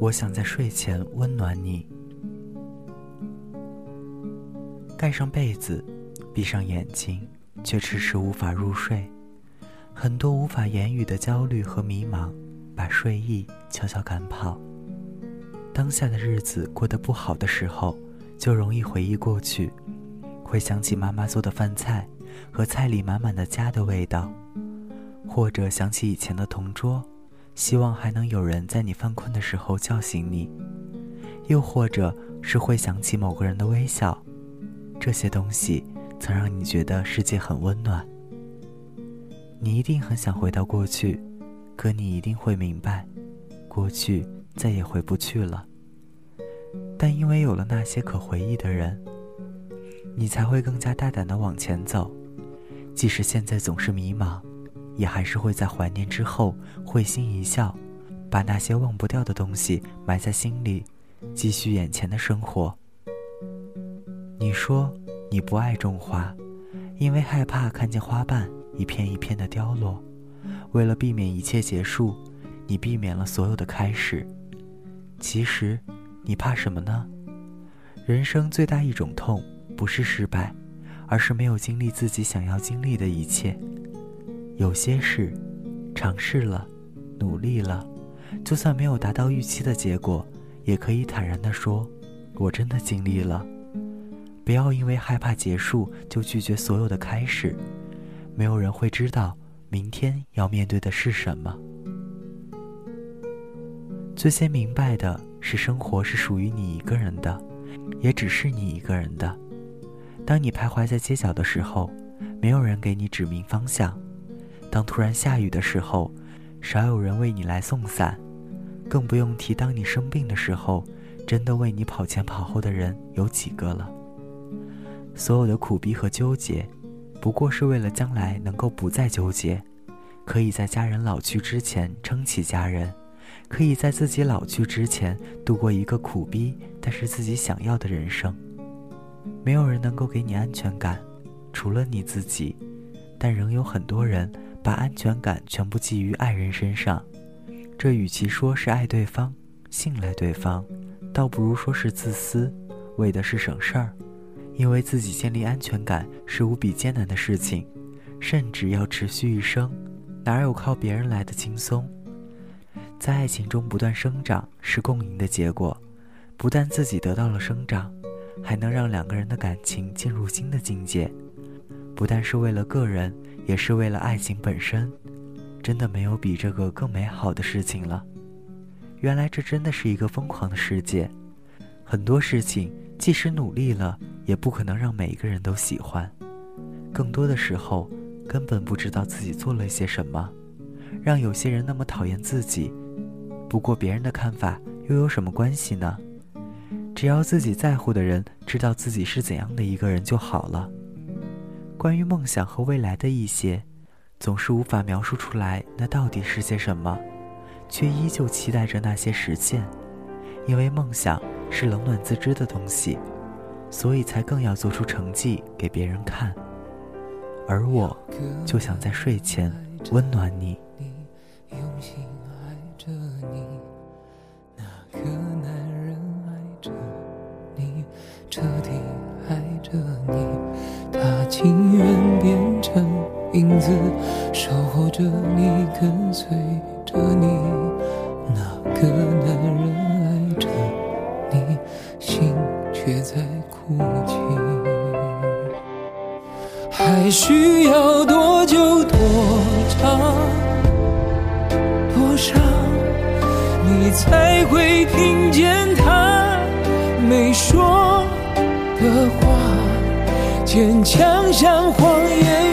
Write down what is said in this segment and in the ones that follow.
我想在睡前温暖你。盖上被子，闭上眼睛，却迟迟无法入睡。很多无法言语的焦虑和迷茫，把睡意悄悄赶跑。当下的日子过得不好的时候，就容易回忆过去，会想起妈妈做的饭菜和菜里满满的家的味道，或者想起以前的同桌，希望还能有人在你犯困的时候叫醒你，又或者是会想起某个人的微笑。这些东西曾让你觉得世界很温暖。你一定很想回到过去，可你一定会明白，过去再也回不去了。但因为有了那些可回忆的人，你才会更加大胆地往前走。即使现在总是迷茫，也还是会在怀念之后会心一笑，把那些忘不掉的东西埋在心里，继续眼前的生活。你说你不爱种花，因为害怕看见花瓣一片一片的凋落。为了避免一切结束，你避免了所有的开始。其实，你怕什么呢？人生最大一种痛，不是失败，而是没有经历自己想要经历的一切。有些事，尝试了，努力了，就算没有达到预期的结果，也可以坦然地说：“我真的尽力了。”不要因为害怕结束就拒绝所有的开始，没有人会知道明天要面对的是什么。最先明白的是，生活是属于你一个人的，也只是你一个人的。当你徘徊在街角的时候，没有人给你指明方向；当突然下雨的时候，少有人为你来送伞。更不用提当你生病的时候，真的为你跑前跑后的人有几个了。所有的苦逼和纠结，不过是为了将来能够不再纠结，可以在家人老去之前撑起家人，可以在自己老去之前度过一个苦逼但是自己想要的人生。没有人能够给你安全感，除了你自己，但仍有很多人把安全感全部寄于爱人身上。这与其说是爱对方、信赖对方，倒不如说是自私，为的是省事儿。因为自己建立安全感是无比艰难的事情，甚至要持续一生，哪有靠别人来的轻松？在爱情中不断生长是共赢的结果，不但自己得到了生长，还能让两个人的感情进入新的境界。不但是为了个人，也是为了爱情本身。真的没有比这个更美好的事情了。原来这真的是一个疯狂的世界，很多事情即使努力了。也不可能让每一个人都喜欢，更多的时候根本不知道自己做了些什么，让有些人那么讨厌自己。不过别人的看法又有什么关系呢？只要自己在乎的人知道自己是怎样的一个人就好了。关于梦想和未来的一些，总是无法描述出来，那到底是些什么？却依旧期待着那些实现，因为梦想是冷暖自知的东西。所以才更要做出成绩给别人看，而我就想在睡前温暖你。着你，跟随着你。那个男人爱着你，心却在。哭泣，还需要多久多长多少，你才会听见他没说的话？坚强像谎言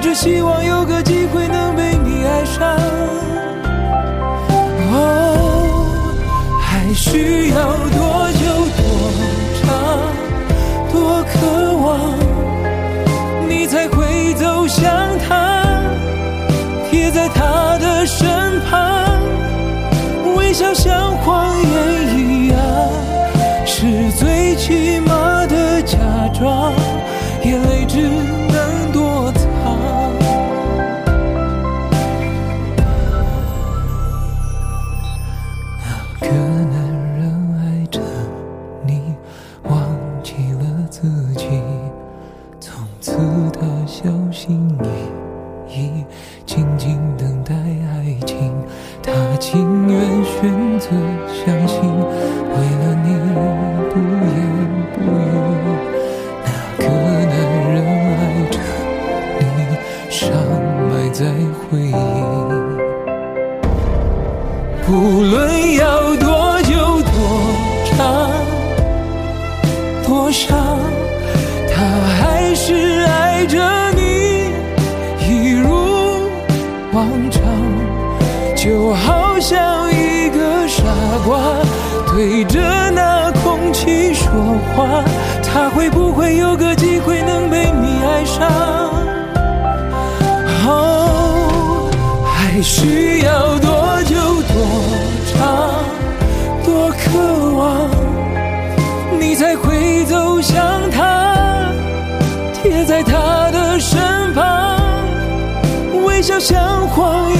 只希望有个机会能被你爱上。翼翼，静静等待爱情。他情愿选择相信，为了你不言不语。那个男人爱着你，伤埋在回忆。不论要多久多长多少，像一个傻瓜对着那空气说话，他会不会有个机会能被你爱上？哦，还需要多久多长多渴望，你才会走向他，贴在他的身旁，微笑像谎言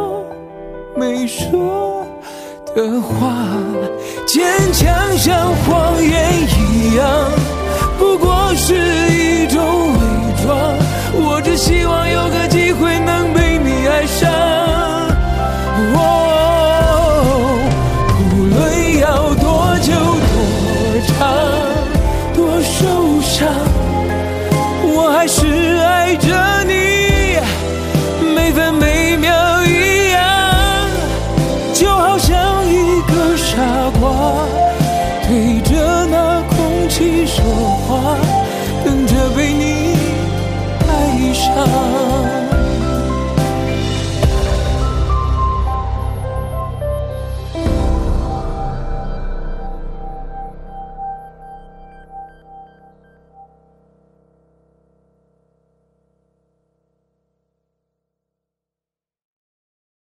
的话坚强像谎言一样不过是一种伪装。我只希望有个机会能